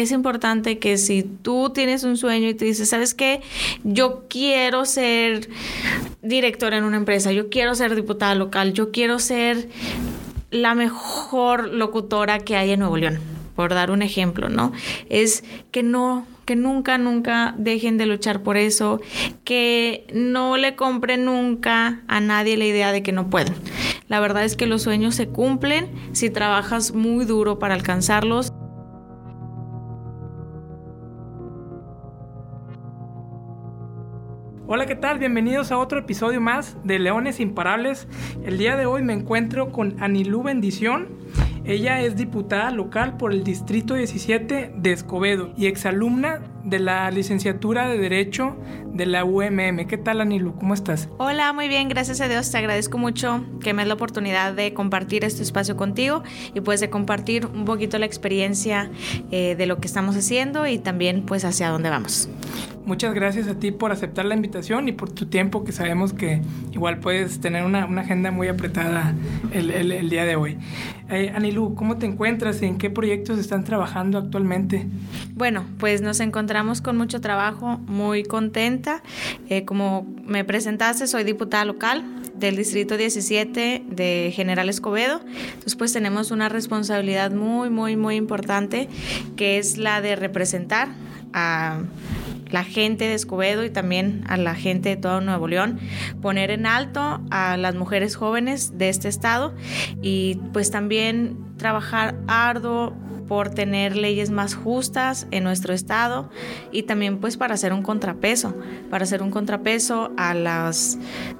es importante que si tú tienes un sueño y te dices, ¿sabes qué? Yo quiero ser directora en una empresa, yo quiero ser diputada local, yo quiero ser la mejor locutora que hay en Nuevo León, por dar un ejemplo, ¿no? Es que no que nunca, nunca dejen de luchar por eso, que no le compren nunca a nadie la idea de que no pueden. La verdad es que los sueños se cumplen si trabajas muy duro para alcanzarlos. Hola, ¿qué tal? Bienvenidos a otro episodio más de Leones Imparables. El día de hoy me encuentro con Anilú Bendición. Ella es diputada local por el Distrito 17 de Escobedo y exalumna de la licenciatura de Derecho de la UMM. ¿Qué tal, Anilu? ¿Cómo estás? Hola, muy bien, gracias a Dios. Te agradezco mucho que me des la oportunidad de compartir este espacio contigo y pues de compartir un poquito la experiencia eh, de lo que estamos haciendo y también pues hacia dónde vamos. Muchas gracias a ti por aceptar la invitación y por tu tiempo, que sabemos que igual puedes tener una, agenda muy apretada el, día de hoy. Eh, Anilu, ¿cómo te encuentras y en qué proyectos están trabajando actualmente? Bueno, pues nos encontramos con mucho trabajo, muy contenta. Eh, como me presentaste, soy diputada local del Distrito 17 de General Escobedo. Entonces, pues tenemos una responsabilidad muy, muy, muy importante, que es la de representar a la gente de Escobedo y también a la gente de todo Nuevo León, poner en alto a las mujeres jóvenes de este estado y pues también trabajar arduo por tener leyes más justas en nuestro estado y también pues para hacer un contrapeso, para hacer un contrapeso a las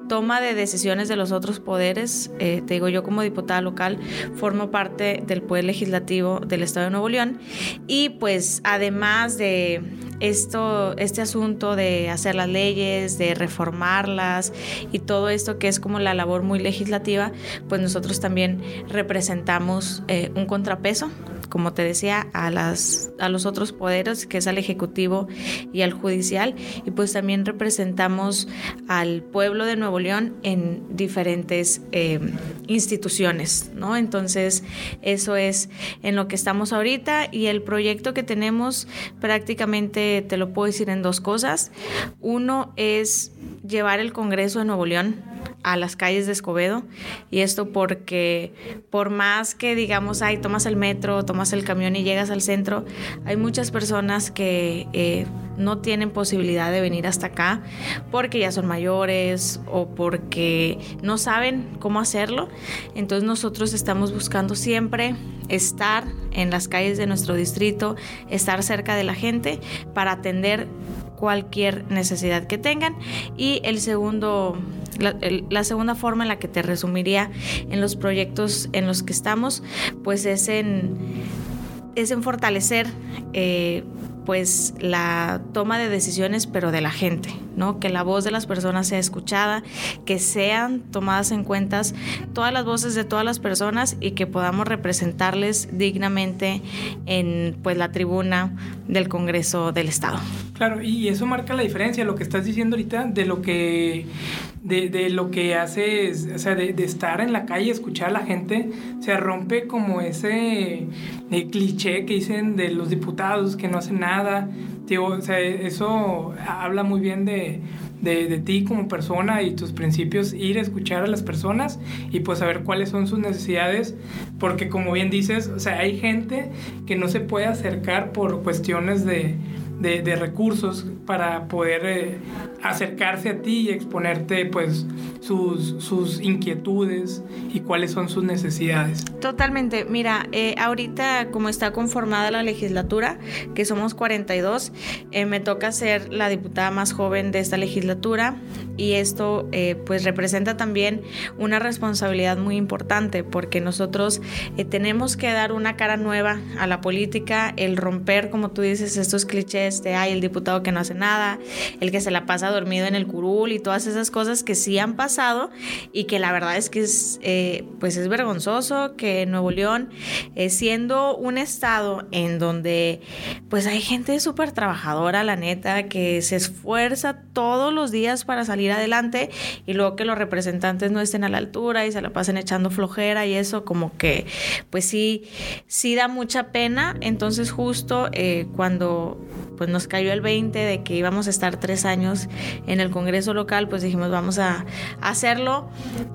toma de decisiones de los otros poderes. Eh, te digo, yo como diputada local formo parte del Poder Legislativo del Estado de Nuevo León y pues además de esto, este asunto de hacer las leyes, de reformarlas y todo esto que es como la labor muy legislativa, pues nosotros también representamos eh, un contrapeso como te decía, a, las, a los otros poderes, que es al Ejecutivo y al Judicial, y pues también representamos al pueblo de Nuevo León en diferentes eh, instituciones, ¿no? Entonces, eso es en lo que estamos ahorita y el proyecto que tenemos prácticamente te lo puedo decir en dos cosas. Uno es llevar el Congreso de Nuevo León a las calles de Escobedo y esto porque por más que digamos, ay, tomas el metro, tomas el camión y llegas al centro, hay muchas personas que eh, no tienen posibilidad de venir hasta acá porque ya son mayores o porque no saben cómo hacerlo. Entonces nosotros estamos buscando siempre estar en las calles de nuestro distrito, estar cerca de la gente para atender cualquier necesidad que tengan. Y el segundo, la, segunda forma en la que te resumiría en los proyectos en los que estamos, pues es en, es en fortalecer eh, pues la toma de decisiones, pero de la gente, ¿no? Que la voz de las personas sea escuchada, que sean tomadas en cuenta todas las voces de todas las personas y que podamos representarles dignamente en pues la tribuna del Congreso del Estado. Claro, y eso marca la diferencia, lo que estás diciendo ahorita, de lo que de, de lo que haces, o sea, de, de, estar en la calle, escuchar a la gente, se rompe como ese eh, cliché que dicen de los diputados que no hacen nada. O sea, eso habla muy bien de, de, ti como persona y tus principios, ir a escuchar a las personas y pues saber cuáles son sus necesidades, porque como bien dices, o sea, hay gente que no se puede acercar por cuestiones de de, recursos para poder eh, acercarse a ti y exponerte pues sus, sus, inquietudes y cuáles son sus necesidades. Totalmente, mira, eh, ahorita como está conformada la legislatura, que somos 42, eh, me toca ser la diputada más joven de esta legislatura y esto pues representa también una responsabilidad muy importante porque nosotros tenemos que dar una cara nueva a la política, el romper, como tú dices, estos clichés este, ay, el diputado que no hace nada, el que se la pasa dormido en el curul y todas esas cosas que sí han pasado y que la verdad es que es, eh, pues es vergonzoso que Nuevo León, eh, siendo un estado en donde pues hay gente súper trabajadora, la neta, que se esfuerza todos los días para salir adelante y luego que los representantes no estén a la altura y se la pasen echando flojera y eso como que pues sí, sí da mucha pena. Entonces justo eh, cuando pues nos cayó el 20 de que íbamos a estar tres años en el Congreso local, pues dijimos vamos a hacerlo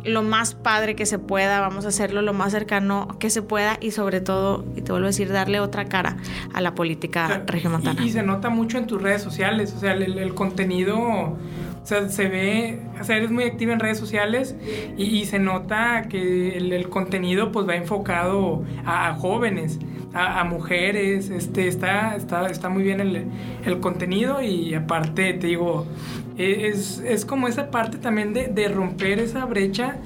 lo más padre que se pueda, vamos a hacerlo lo más cercano que se pueda y sobre todo, y te vuelvo a decir, darle otra cara a la política regiomontana. Y, y, se nota mucho en tus redes sociales, o sea, el, el contenido o sea, se ve, o sea, eres muy activa en redes sociales y, se nota que el, contenido pues va enfocado a, jóvenes, a, mujeres, este, está, está, está muy bien el, el contenido y aparte te digo, e, es, es, como esa parte también de, de, romper esa brecha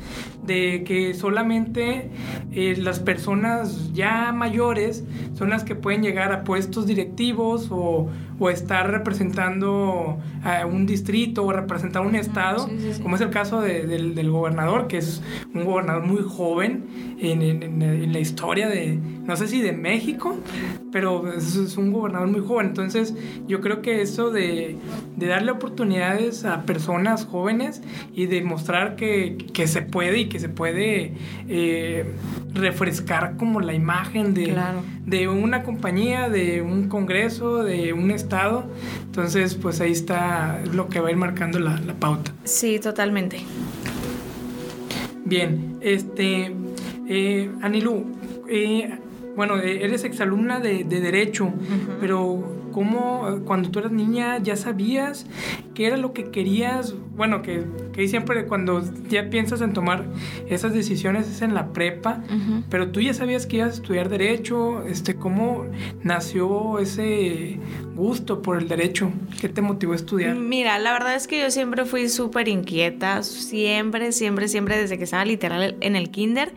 de que solamente eh, las personas ya mayores son las que pueden llegar a puestos directivos o, o estar representando a un distrito o representar un estado, como es el caso del, del, gobernador, que es un gobernador muy joven en, en, en, la historia de, no sé si de México, pero es, es, un gobernador muy joven. Entonces yo creo que eso de, de darle oportunidades a personas jóvenes y demostrar que, que se puede y que se puede eh, refrescar como la imagen de, de una compañía, de un congreso, de un estado. Entonces, pues ahí está lo que va a ir marcando la, la pauta. Sí, totalmente. Bien, este, eh, Anilú, eh, bueno, eres exalumna de, de Derecho, pero ¿cómo cuando tú eras niña ya sabías qué era lo que querías? Bueno, que, que siempre cuando ya piensas en tomar esas decisiones es en la prepa, pero tú ya sabías que ibas a estudiar Derecho, este, ¿cómo nació ese gusto por el Derecho? ¿Qué te motivó a estudiar? Mira, la verdad es que yo siempre fui súper inquieta, siempre, siempre, siempre desde que estaba literal en el kinder.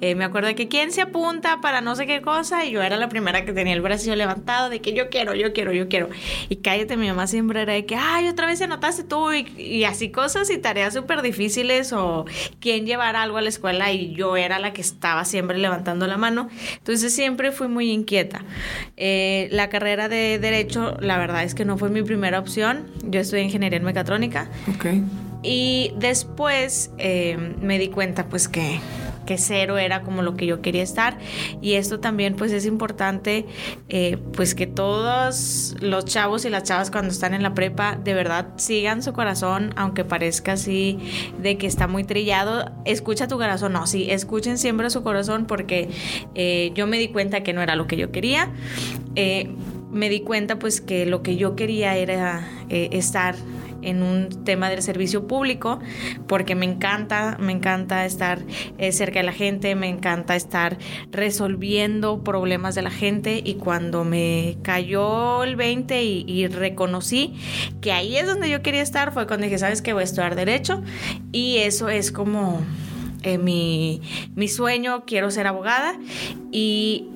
Eh, me acuerdo de que quién se apunta para no sé qué cosa y yo era la primera que tenía el brazo levantado de que yo quiero, yo quiero, yo quiero. Y cállate, mi mamá siempre era de que, ay, otra vez anotaste tú y, y así cosas y tareas súper difíciles o quién llevar algo a la escuela y yo era la que estaba siempre levantando la mano. Entonces siempre fui muy inquieta. Eh, la carrera de derecho, la verdad es que no fue mi primera opción. Yo estudié ingeniería en mecatrónica. Ok. Y después eh, me di cuenta pues que que cero era como lo que yo quería estar. Y esto también pues es importante eh, pues que todos los chavos y las chavas cuando están en la prepa de verdad sigan su corazón aunque parezca así de que está muy trillado. Escucha tu corazón. No sí escuchen siempre su corazón porque eh, yo me di cuenta que no era lo que yo quería. Eh, me di cuenta pues que lo que yo quería era estar en un tema del servicio público porque me encanta, me encanta estar eh, cerca de la gente, me encanta estar resolviendo problemas de la gente y cuando me cayó el 20 y, reconocí que ahí es donde yo quería estar fue cuando dije, sabes que voy a estudiar derecho y eso es como... Eh, mi, mi sueño, quiero ser abogada y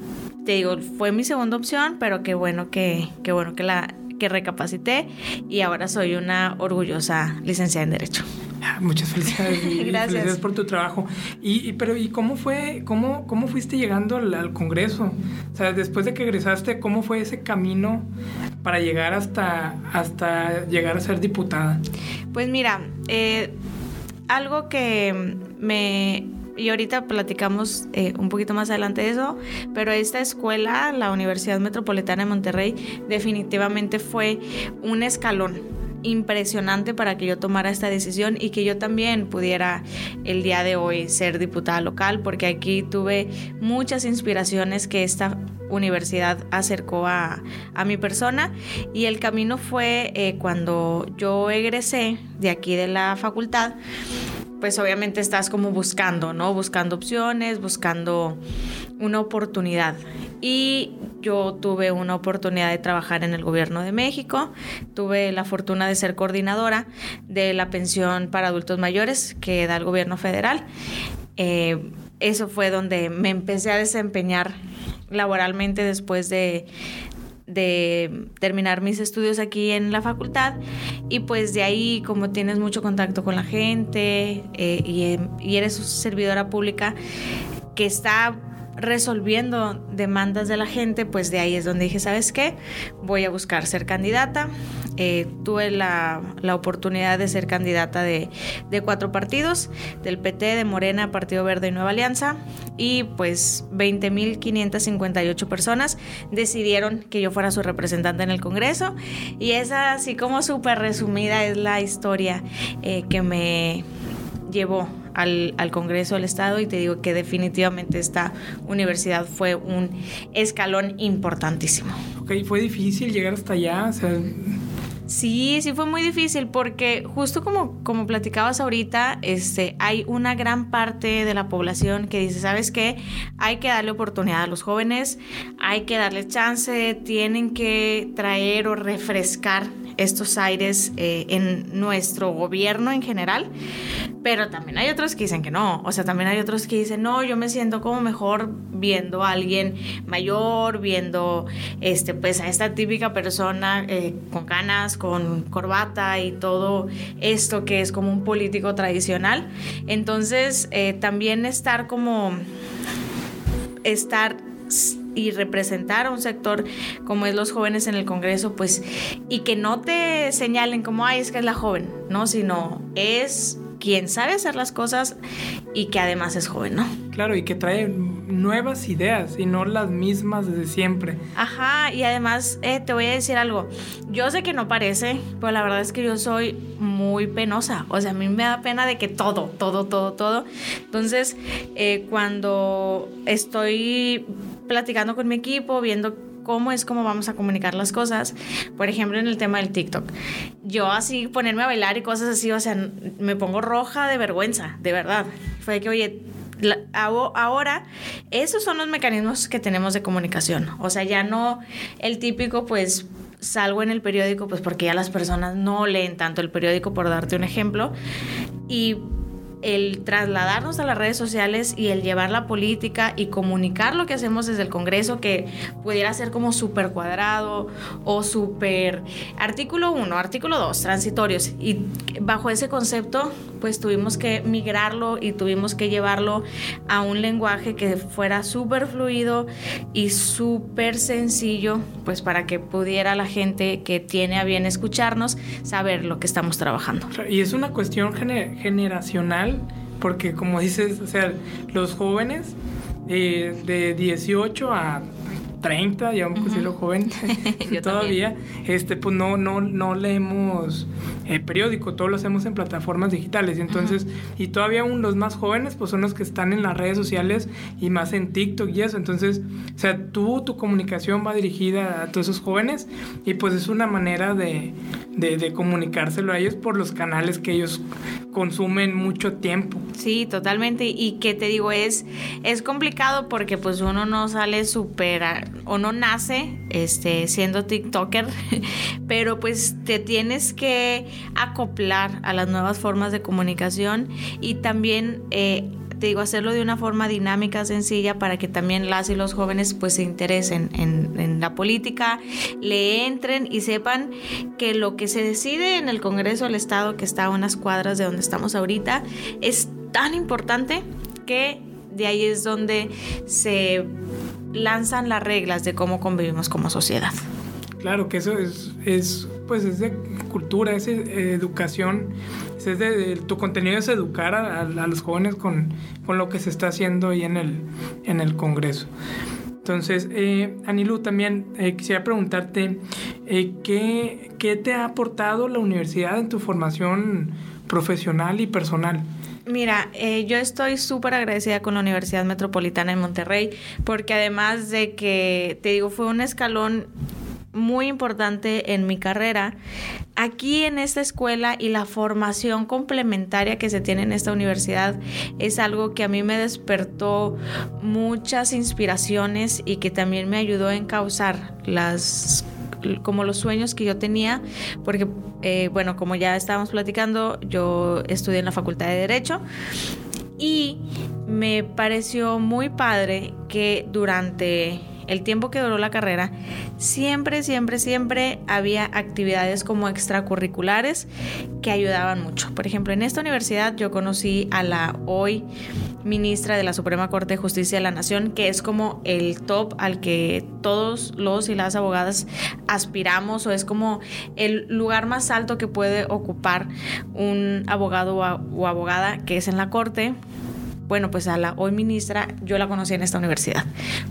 te digo, fue mi segunda opción, pero qué bueno que, qué bueno que la que recapacité y ahora soy una orgullosa licenciada en Derecho. Ah, muchas felicidades. Gracias. Felicidades por tu trabajo. Y, y, pero ¿y cómo fue, cómo, cómo fuiste llegando al, al, Congreso? O sea, después de que egresaste, ¿cómo fue ese camino para llegar hasta, hasta llegar a ser diputada? Pues mira, eh, algo que me y ahorita platicamos eh, un poquito más adelante de eso, pero esta escuela, la Universidad Metropolitana de Monterrey, definitivamente fue un escalón impresionante para que yo tomara esta decisión y que yo también pudiera el día de hoy ser diputada local, porque aquí tuve muchas inspiraciones que esta universidad acercó a, a mi persona. Y el camino fue eh, cuando yo egresé de aquí de la facultad pues obviamente estás como buscando, ¿no? Buscando opciones, buscando una oportunidad. Y yo tuve una oportunidad de trabajar en el gobierno de México, tuve la fortuna de ser coordinadora de la pensión para adultos mayores que da el gobierno federal. Eh, eso fue donde me empecé a desempeñar laboralmente después de, de terminar mis estudios aquí en la facultad. Y pues de ahí como tienes mucho contacto con la gente eh, y, y eres servidora pública que está resolviendo demandas de la gente, pues de ahí es donde dije, ¿sabes qué? Voy a buscar ser candidata. Eh, tuve la, oportunidad de ser candidata de, cuatro partidos, del PT, de Morena, Partido Verde y Nueva Alianza, y pues 20.558 personas decidieron que yo fuera su representante en el Congreso, y esa así como súper resumida es la historia eh, que me llevó al, al, Congreso del Estado y te digo que definitivamente esta universidad fue un escalón importantísimo. Ok, fue difícil llegar hasta allá, Sí, sí fue muy difícil porque justo como, como platicabas ahorita, este, hay una gran parte de la población que dice, ¿sabes qué? Hay que darle oportunidad a los jóvenes, hay que darle chance, tienen que traer o refrescar estos aires eh, en nuestro gobierno en general, pero también hay otros que dicen que no, o sea, también hay otros que dicen, no, yo me siento como mejor viendo a alguien mayor, viendo este, pues a esta típica persona eh, con canas, con corbata y todo esto que es como un político tradicional. Entonces, eh, también estar como estar y representar a un sector como es los jóvenes en el Congreso, pues, y que no te señalen como, ay, es que es la joven, ¿no? Sino es quien sabe hacer las cosas y que además es joven, ¿no? Claro, y que trae nuevas ideas y no las mismas desde siempre. Ajá, y además eh, te voy a decir algo. Yo sé que no parece, pero la verdad es que yo soy muy penosa. O sea, a mí me da pena de que todo, todo, todo, todo. Entonces, eh, cuando estoy platicando con mi equipo, viendo cómo es cómo vamos a comunicar las cosas. Por ejemplo, en el tema del TikTok. Yo así ponerme a bailar y cosas así, o sea, me pongo roja de vergüenza, de verdad. Fue que, oye, ahora esos son los mecanismos que tenemos de comunicación. O sea, ya no el típico, pues salgo en el periódico, pues porque ya las personas no leen tanto el periódico, por darte un ejemplo. Y el trasladarnos a las redes sociales y el llevar la política y comunicar lo que hacemos desde el Congreso, que pudiera ser como súper cuadrado o súper artículo 1, artículo 2, transitorios. Y bajo ese concepto, pues tuvimos que migrarlo y tuvimos que llevarlo a un lenguaje que fuera súper fluido y súper sencillo, pues para que pudiera la gente que tiene a bien escucharnos saber lo que estamos trabajando. Y es una cuestión generacional porque como dices, o sea, los jóvenes de 18 a 30, ya vamos a decirlo joven, todavía, este, pues no, no, no leemos eh, periódico, todo lo hacemos en plataformas digitales. Entonces, y todavía aún los más jóvenes, pues son los que están en las redes sociales y más en TikTok y eso. Entonces, o sea, tú, tu comunicación va dirigida a todos esos jóvenes y pues es una manera de, de, comunicárselo a ellos por los canales que ellos consumen mucho tiempo. Sí, totalmente. Y que te digo, es, es complicado porque pues uno no sale súper o no nace este, siendo TikToker, pero pues te tienes que acoplar a las nuevas formas de comunicación y también... Eh, te digo, hacerlo de una forma dinámica, sencilla, para que también las y los jóvenes pues se interesen en, en, la política, le entren y sepan que lo que se decide en el Congreso del Estado, que está a unas cuadras de donde estamos ahorita, es tan importante que de ahí es donde se lanzan las reglas de cómo convivimos como sociedad. Claro que eso es, es pues es de cultura, es de educación, es de, tu contenido es educar a, los jóvenes con, con, lo que se está haciendo ahí en el, en el Congreso. Entonces, eh, Anilu, también eh, quisiera preguntarte, eh, ¿qué, ¿qué te ha aportado la universidad en tu formación profesional y personal? Mira, eh, yo estoy súper agradecida con la Universidad Metropolitana de Monterrey porque además de que, te digo, fue un escalón muy importante en mi carrera. Aquí en esta escuela y la formación complementaria que se tiene en esta universidad es algo que a mí me despertó muchas inspiraciones y que también me ayudó a encauzar las como los sueños que yo tenía, porque, eh, bueno, como ya estábamos platicando, yo estudié en la Facultad de Derecho y me pareció muy padre que durante el tiempo que duró la carrera, siempre, siempre, siempre había actividades como extracurriculares que ayudaban mucho. Por ejemplo, en esta universidad yo conocí a la hoy ministra de la Suprema Corte de Justicia de la Nación, que es como el top al que todos los y las abogadas aspiramos o es como el lugar más alto que puede ocupar un abogado o abogada que es en la Corte bueno, pues a la hoy ministra yo la conocí en esta universidad,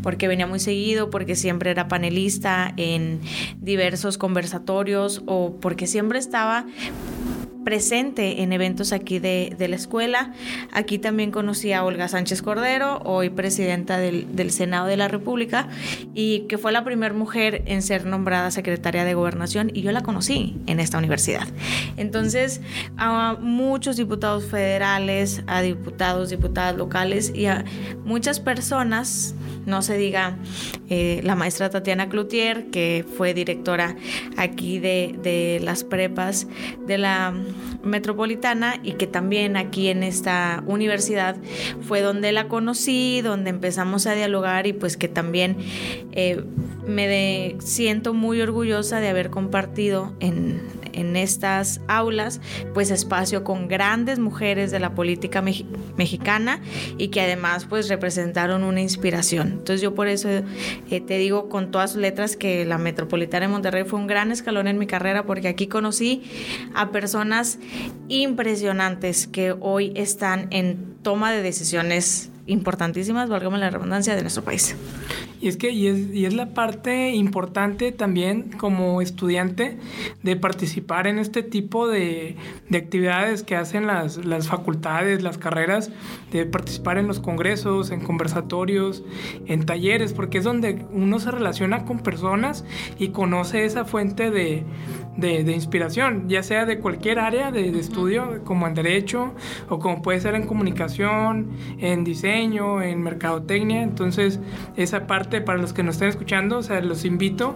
porque venía muy seguido, porque siempre era panelista en diversos conversatorios o porque siempre estaba presente en eventos aquí de, la escuela. Aquí también conocí a Olga Sánchez Cordero, hoy presidenta del, Senado de la República, y que fue la primera mujer en ser nombrada secretaria de Gobernación, y yo la conocí en esta universidad. Entonces, a muchos diputados federales, a diputados, diputadas locales y a muchas personas no se diga eh, la maestra Tatiana Cloutier, que fue directora aquí de, de, las prepas de la metropolitana y que también aquí en esta universidad fue donde la conocí, donde empezamos a dialogar y pues que también eh, me siento muy orgullosa de haber compartido en, en estas aulas, pues espacio con grandes mujeres de la política mexicana y que además pues representaron una inspiración. Entonces yo por eso eh, te digo con todas sus letras que la Metropolitana de Monterrey fue un gran escalón en mi carrera porque aquí conocí a personas impresionantes que hoy están en toma de decisiones importantísimas, válgame la redundancia, de nuestro país. Y es que y es, y es la parte importante también como estudiante de participar en este tipo de, de actividades que hacen las, las, facultades, las carreras, de participar en los congresos, en conversatorios, en talleres, porque es donde uno se relaciona con personas y conoce esa fuente de, de, de inspiración, ya sea de cualquier área de, de estudio, como en derecho o como puede ser en comunicación, en diseño, en mercadotecnia. Entonces, esa parte para los que nos estén escuchando, o sea, los invito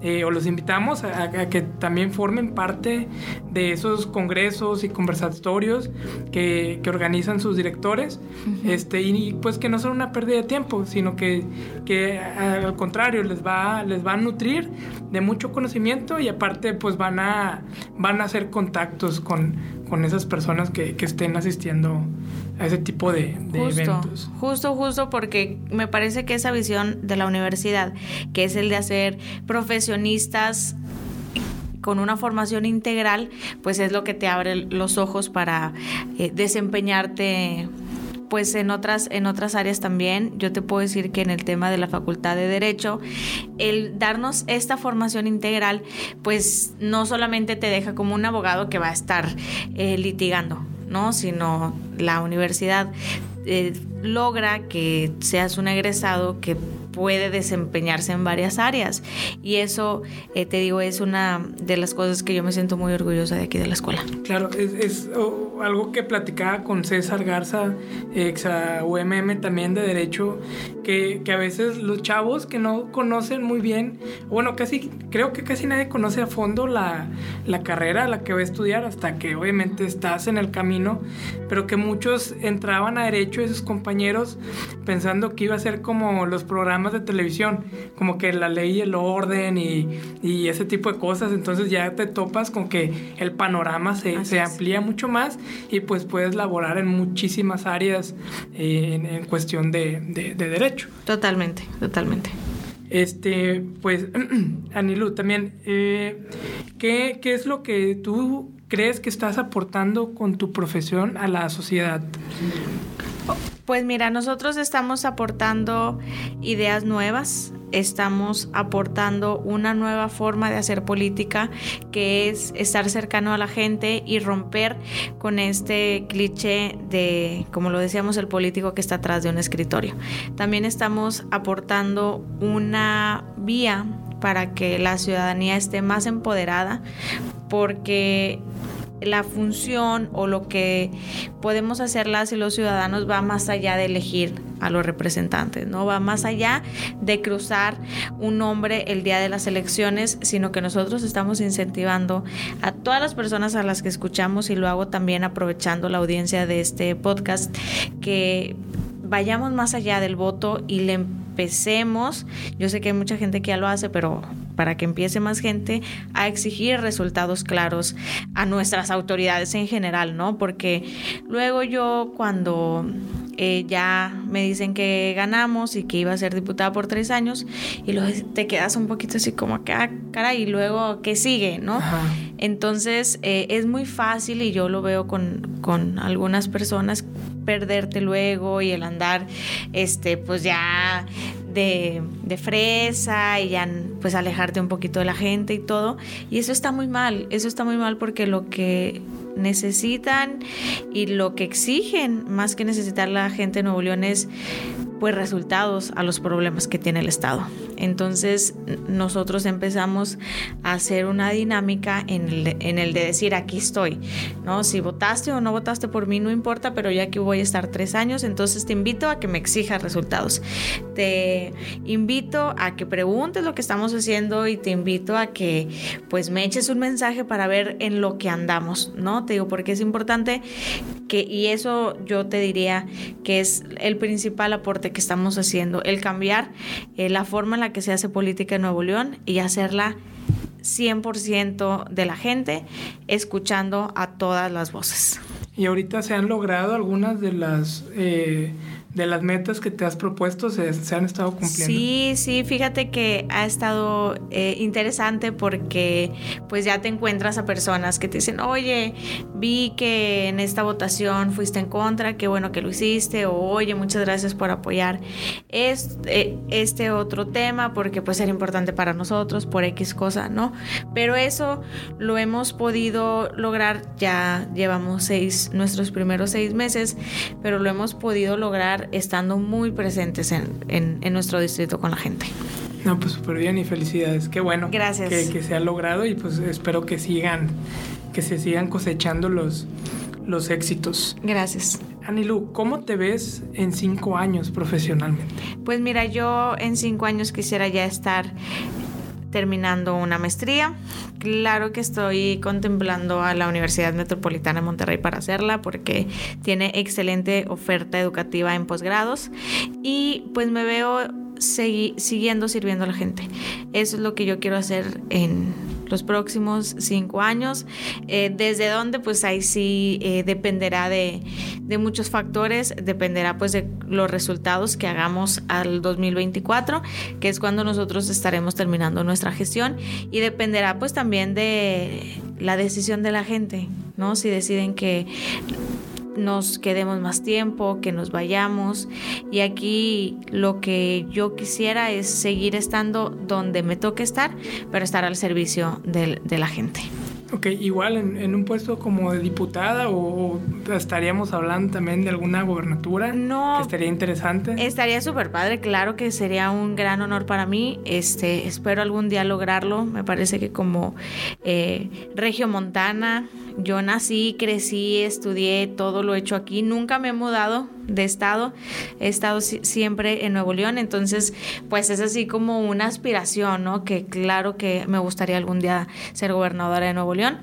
eh, o los invitamos a, que también formen parte de esos congresos y conversatorios que, que organizan sus directores, este, y pues que no son una pérdida de tiempo, sino que, que al contrario les va, les va a nutrir de mucho conocimiento y aparte pues van a, van a hacer contactos con, con esas personas que, que estén asistiendo a ese tipo de, eventos. Justo, justo porque me parece que esa visión de la universidad, que es el de hacer con una formación integral, pues es lo que te abre los ojos para eh, desempeñarte pues en otras en otras áreas también yo te puedo decir que en el tema de la facultad de derecho el darnos esta formación integral pues no solamente te deja como un abogado que va a estar eh, litigando ¿no? Sino la universidad eh, logra que seas un egresado que puede desempeñarse en varias áreas. Y eso, eh, te digo, es una de las cosas que yo me siento muy orgullosa de aquí de la escuela. Claro, es, algo que platicaba con César Garza, ex UMM también de Derecho, que, que, a veces los chavos que no conocen muy bien, bueno, casi, creo que casi nadie conoce a fondo la, la carrera, la que va a estudiar, hasta que obviamente estás en el camino, pero que muchos entraban a Derecho, esos compañeros, pensando que iba a ser como los programas de televisión, como que la ley y el orden y, y, ese tipo de cosas, entonces ya te topas con que el panorama se, se amplía mucho más y pues puedes laborar en muchísimas áreas eh, en, cuestión de, de, derecho. Totalmente, totalmente. Este, pues, Anilu, también, eh, ¿qué, ¿qué es lo que tú crees que estás aportando con tu profesión a la sociedad? Pues mira, nosotros estamos aportando ideas nuevas, estamos aportando una nueva forma de hacer política que es estar cercano a la gente y romper con este cliché de, como lo decíamos, el político que está atrás de un escritorio. También estamos aportando una vía para que la ciudadanía esté más empoderada porque la función o lo que podemos hacer las y los ciudadanos va más allá de elegir a los representantes, no va más allá de cruzar un nombre el día de las elecciones, sino que nosotros estamos incentivando a todas las personas a las que escuchamos y lo hago también aprovechando la audiencia de este podcast que vayamos más allá del voto y le empecemos, yo sé que hay mucha gente que ya lo hace, pero para que empiece más gente a exigir resultados claros a nuestras autoridades en general, ¿no? Porque luego yo cuando eh, ya me dicen que ganamos y que iba a ser diputada por tres años y luego te quedas un poquito así como que, ah, cara, y luego, ¿qué sigue? ¿No? Entonces eh, es muy fácil y yo lo veo con, con algunas personas perderte luego y el andar, este, pues ya de, de, fresa y ya pues alejarte un poquito de la gente y todo. Y eso está muy mal, eso está muy mal porque lo que necesitan y lo que exigen más que necesitar la gente de Nuevo León es pues resultados a los problemas que tiene el Estado. Entonces nosotros empezamos a hacer una dinámica en el, en el, de decir aquí estoy, ¿no? Si votaste o no votaste por mí no importa, pero ya que voy a estar tres años, entonces te invito a que me exijas resultados. Te invito a que preguntes lo que estamos haciendo y te invito a que pues me eches un mensaje para ver en lo que andamos, ¿no? Te digo, porque es importante que, y eso yo te diría que es el principal aporte que estamos haciendo, el cambiar eh, la forma en la que se hace política en Nuevo León y hacerla 100% de la gente, escuchando a todas las voces. Y ahorita se han logrado algunas de las... Eh de las metas que te has propuesto se, han estado cumpliendo. Sí, sí, fíjate que ha estado eh, interesante porque pues ya te encuentras a personas que te dicen, oye, vi que en esta votación fuiste en contra, qué bueno que lo hiciste, o oye, muchas gracias por apoyar este, este otro tema porque pues era importante para nosotros por X cosa, ¿no? Pero eso lo hemos podido lograr, ya llevamos seis, nuestros primeros seis meses, pero lo hemos podido lograr estando muy presentes en, nuestro distrito con la gente. No, pues súper bien y felicidades. Qué bueno. Gracias. Que, se ha logrado y pues espero que sigan, que se sigan cosechando los, los éxitos. Gracias. Anilu, ¿cómo te ves en cinco años profesionalmente? Pues mira, yo en cinco años quisiera ya estar terminando una maestría. Claro que estoy contemplando a la Universidad Metropolitana de Monterrey para hacerla porque tiene excelente oferta educativa en posgrados y pues me veo siguiendo sirviendo a la gente. Eso es lo que yo quiero hacer en los próximos cinco años. Eh, ¿Desde dónde? Pues ahí sí eh, dependerá de, de, muchos factores, dependerá pues de los resultados que hagamos al 2024, que es cuando nosotros estaremos terminando nuestra gestión y dependerá pues también de la decisión de la gente, ¿no? Si deciden que nos quedemos más tiempo, que nos vayamos. Y aquí lo que yo quisiera es seguir estando donde me toque estar, pero estar al servicio de, de la gente. Ok, igual en, un puesto como de diputada o, estaríamos hablando también de alguna gobernatura. No. Que estaría interesante. Estaría súper padre, claro que sería un gran honor para mí. Este, espero algún día lograrlo. Me parece que como eh, Regio Montana, yo nací, crecí, estudié, todo lo he hecho aquí. Nunca me he mudado de estado. He estado siempre en Nuevo León. Entonces, pues es así como una aspiración, ¿no? Que claro que me gustaría algún día ser gobernadora de Nuevo León.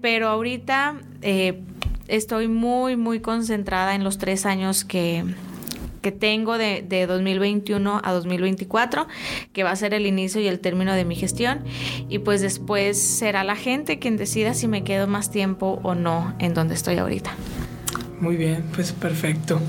Pero ahorita eh, estoy muy, muy concentrada en los tres años que que tengo de, de, 2021 a 2024, que va a ser el inicio y el término de mi gestión. Y pues después será la gente quien decida si me quedo más tiempo o no en donde estoy ahorita. Muy bien, pues perfecto.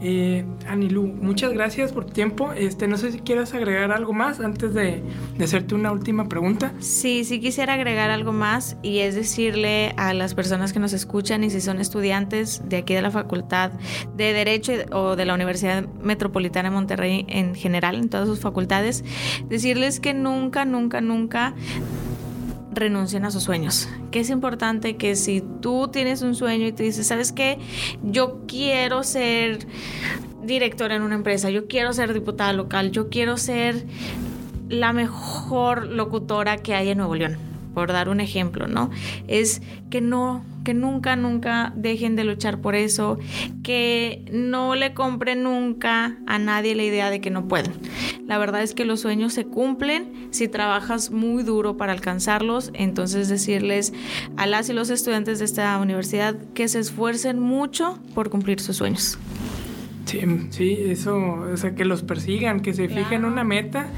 Eh, Anilu, muchas gracias por tu tiempo. Este, no sé si quieras agregar algo más antes de, de, hacerte una última pregunta. Sí, sí quisiera agregar algo más y es decirle a las personas que nos escuchan y si son estudiantes de aquí de la Facultad de Derecho o de la Universidad Metropolitana de Monterrey en general, en todas sus facultades, decirles que nunca, nunca, nunca renuncien a sus sueños. Que es importante que si tú tienes un sueño y te dices, ¿sabes qué? Yo quiero ser directora en una empresa, yo quiero ser diputada local, yo quiero ser la mejor locutora que hay en Nuevo León, por dar un ejemplo, ¿no? Es que no que nunca, nunca dejen de luchar por eso, que no le compren nunca a nadie la idea de que no pueden. La verdad es que los sueños se cumplen si trabajas muy duro para alcanzarlos, entonces decirles a las y los estudiantes de esta universidad que se esfuercen mucho por cumplir sus sueños. Sí, sí, eso, o sea, que los persigan, que se fijen una meta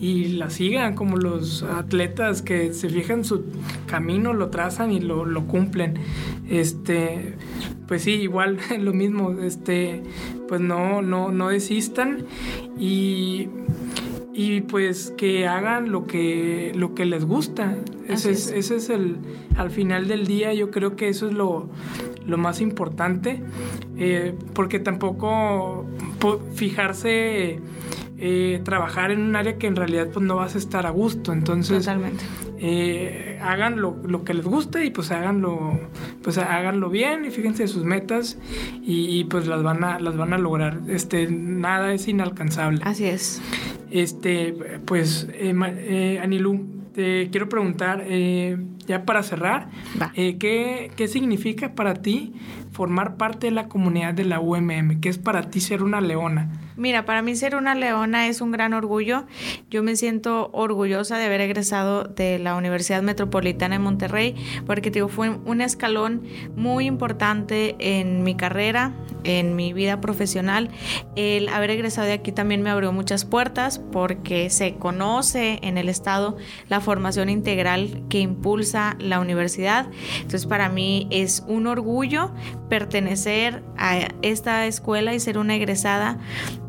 y la sigan, como los atletas que se fijan su camino, lo trazan y lo, lo cumplen. Este, pues sí, igual lo mismo, este, pues no, no, no desistan y y pues que hagan lo que, lo que les gusta. Ese es, ese es el, al final del día yo creo que eso es lo, lo más importante, eh, porque tampoco fijarse, eh, trabajar en un área que en realidad pues no vas a estar a gusto, entonces... Totalmente. Eh, hagan lo, lo, que les guste y pues háganlo, pues háganlo bien y fíjense sus metas y, pues las van a, las van a lograr. Este, nada es inalcanzable. Así es. Este, pues, Anilú, te quiero preguntar, eh, ya para cerrar, eh, ¿qué, ¿qué, significa para ti formar parte de la comunidad de la UMM? ¿Qué es para ti ser una leona? Mira, para mí ser una leona es un gran orgullo. Yo me siento orgullosa de haber egresado de la Universidad Metropolitana de Monterrey, porque digo, fue un escalón muy importante en mi carrera, en mi vida profesional. El haber egresado de aquí también me abrió muchas puertas porque se conoce en el Estado la formación integral que impulsa la universidad. Entonces para mí es un orgullo pertenecer a esta escuela y ser una egresada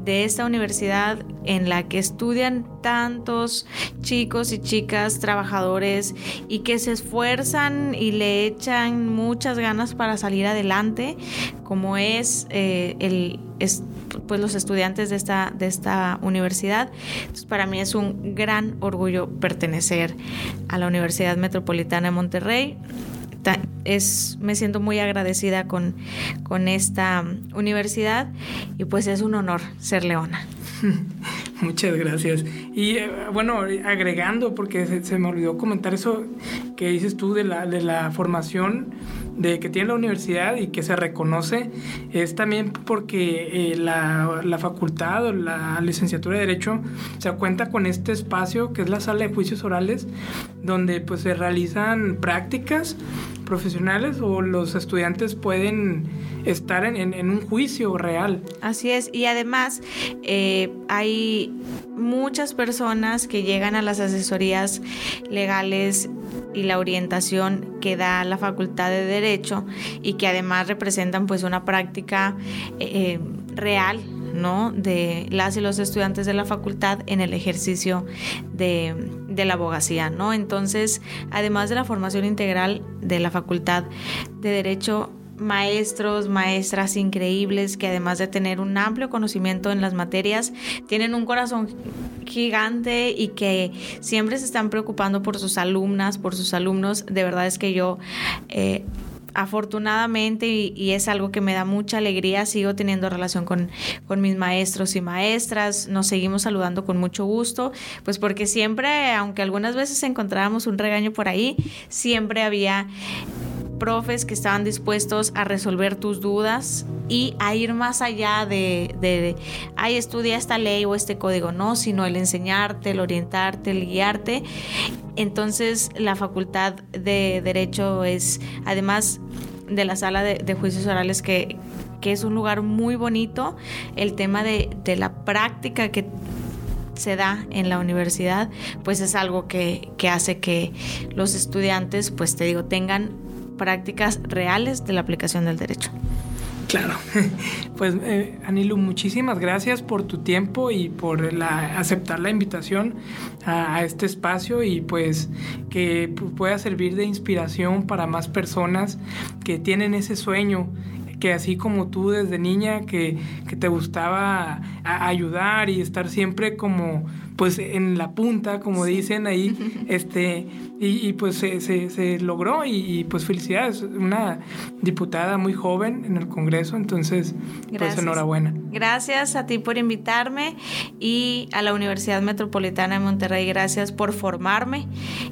de esta universidad en la que estudian tantos chicos y chicas trabajadores y que se esfuerzan y le echan muchas ganas para salir adelante, como es eh, el pues los estudiantes de esta, de esta universidad. Para mí es un gran orgullo pertenecer a la Universidad Metropolitana de Monterrey es, me siento muy agradecida con, con esta universidad y pues es un honor ser leona. Muchas gracias. Y eh, bueno, agregando, porque se, me olvidó comentar eso que dices tú de la, de la formación de que tiene la universidad y que se reconoce, es también porque eh, la, la, facultad o la licenciatura de Derecho se cuenta con este espacio que es la sala de juicios orales, donde pues se realizan prácticas profesionales o los estudiantes pueden estar en, un juicio real. Así es, y además eh, hay muchas personas que llegan a las asesorías legales y la orientación que da la Facultad de Derecho y que además representan pues una práctica eh, real ¿no? de las y los estudiantes de la facultad en el ejercicio de, de, la abogacía. ¿no? Entonces, además de la formación integral de la Facultad de Derecho, maestros, maestras increíbles que además de tener un amplio conocimiento en las materias, tienen un corazón gigante y que siempre se están preocupando por sus alumnas, por sus alumnos. De verdad es que yo... Eh, afortunadamente y, es algo que me da mucha alegría, sigo teniendo relación con, con, mis maestros y maestras, nos seguimos saludando con mucho gusto, pues porque siempre, aunque algunas veces encontrábamos un regaño por ahí, siempre había profes que estaban dispuestos a resolver tus dudas y a ir más allá de, de, ay, estudia esta ley o este código, no, sino el enseñarte, el orientarte, el guiarte. Entonces, la Facultad de Derecho es, además de la sala de, juicios orales, que, que, es un lugar muy bonito, el tema de, de la práctica que se da en la universidad, pues es algo que, que, hace que los estudiantes, pues te digo, tengan prácticas reales de la aplicación del derecho. Claro, pues eh, Anilu, muchísimas gracias por tu tiempo y por aceptar la invitación a, este espacio y pues que pueda servir de inspiración para más personas que tienen ese sueño que así como tú desde niña que, que te gustaba ayudar y estar siempre como pues en la punta, como dicen ahí, este, y, pues se, se, logró y, pues felicidades, una diputada muy joven en el Congreso, entonces pues enhorabuena. Gracias a ti por invitarme y a la Universidad Metropolitana de Monterrey, gracias por formarme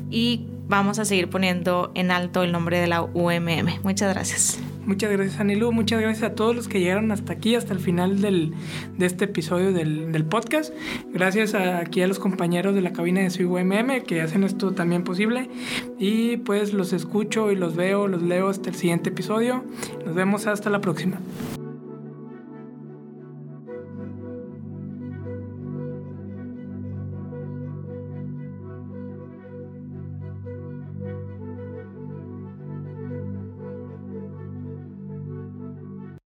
y vamos a seguir poniendo en alto el nombre de la UMM. Muchas gracias. Muchas gracias, Anilu. Muchas gracias a todos los que llegaron hasta aquí, hasta el final del, de este episodio del, del, podcast. Gracias a, aquí a los compañeros de la cabina de su UMM que hacen esto también posible. Y pues los escucho y los veo, los leo hasta el siguiente episodio. Nos vemos hasta la próxima.